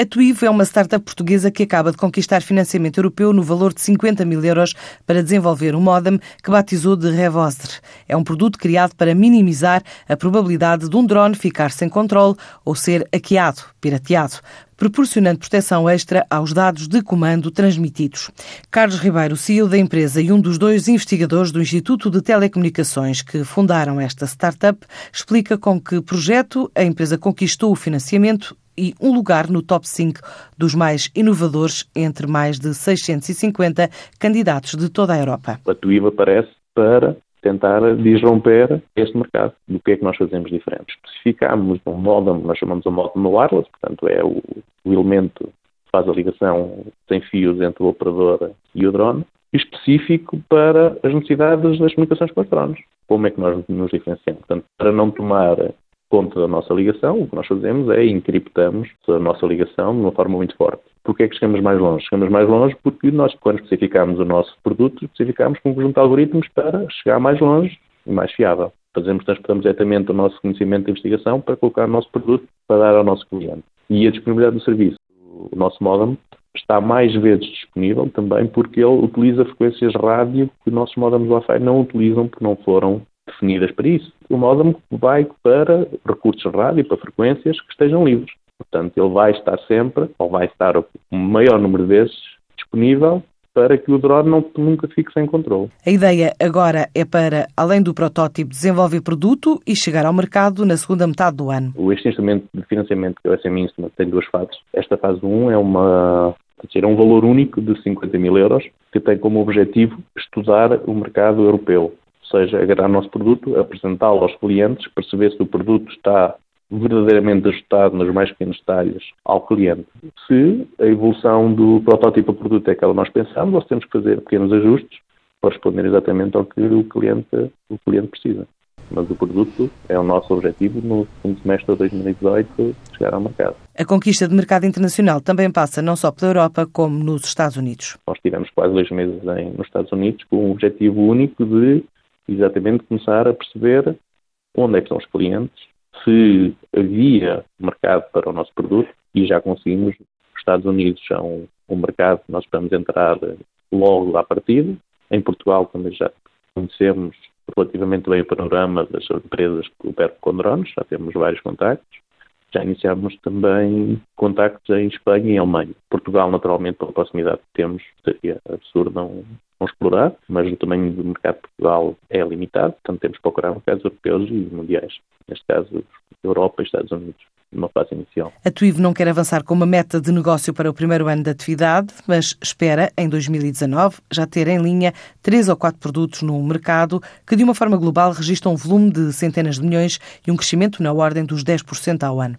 A Tuivo é uma startup portuguesa que acaba de conquistar financiamento europeu no valor de 50 mil euros para desenvolver um modem que batizou de Revosdre. É um produto criado para minimizar a probabilidade de um drone ficar sem controle ou ser hackeado, pirateado proporcionando proteção extra aos dados de comando transmitidos. Carlos Ribeiro, CEO da empresa e um dos dois investigadores do Instituto de Telecomunicações que fundaram esta startup, explica com que projeto a empresa conquistou o financiamento e um lugar no top 5 dos mais inovadores entre mais de 650 candidatos de toda a Europa. A TUIV aparece para tentar disromper este mercado. Do que é que nós fazemos diferente? Especificamos um modem, nós chamamos o modem wireless, portanto é o, o elemento que faz a ligação sem fios entre o operador e o drone, específico para as necessidades das comunicações com os drones. Como é que nós nos diferenciamos? Portanto, para não tomar conta da nossa ligação, o que nós fazemos é encriptamos a nossa ligação de uma forma muito forte. Porquê é que chegamos mais longe? Chegamos mais longe porque nós, quando especificamos o nosso produto, especificamos um conjunto de algoritmos para chegar mais longe e mais fiável. Fazemos, transportamos diretamente o nosso conhecimento de investigação para colocar no nosso produto para dar ao nosso cliente. E a disponibilidade do serviço. O nosso modem está mais vezes disponível também porque ele utiliza frequências rádio que os nossos modems Wi-Fi não utilizam porque não foram definidas para isso. O modem vai para recursos rádio, para frequências que estejam livres. Portanto, ele vai estar sempre, ou vai estar o maior número de vezes disponível para que o drone não, nunca fique sem controle. A ideia agora é para, além do protótipo, desenvolver produto e chegar ao mercado na segunda metade do ano. Este instrumento de financiamento que é o SM Instrument tem duas fases. Esta fase 1 é uma é um valor único de 50 mil euros que tem como objetivo estudar o mercado europeu seja, agarrar o nosso produto, apresentá-lo aos clientes, perceber se o produto está verdadeiramente ajustado nos mais pequenos detalhes ao cliente. Se a evolução do protótipo a produto é aquela que nós pensamos, nós temos que fazer pequenos ajustes para responder exatamente ao que o cliente, o cliente precisa. Mas o produto é o nosso objetivo no segundo semestre de 2018 chegar ao mercado. A conquista de mercado internacional também passa não só pela Europa, como nos Estados Unidos. Nós tivemos quase dois meses em, nos Estados Unidos com um objetivo único de exatamente começar a perceber onde é que estão os clientes, se havia mercado para o nosso produto e já conseguimos. Os Estados Unidos são um mercado que nós esperamos entrar logo à partida. Em Portugal também já conhecemos relativamente bem o panorama das empresas que operam com drones, já temos vários contactos. Já iniciámos também contactos em Espanha e em Alemanha. Portugal, naturalmente, pela proximidade que temos, seria absurdo não explorar, mas o tamanho do mercado de Portugal é limitado, portanto temos que procurar mercados europeus e mundiais, neste caso Europa e Estados Unidos numa fase inicial. A TUIV não quer avançar com uma meta de negócio para o primeiro ano de atividade, mas espera, em 2019, já ter em linha três ou quatro produtos no mercado que, de uma forma global, registram um volume de centenas de milhões e um crescimento na ordem dos 10% ao ano.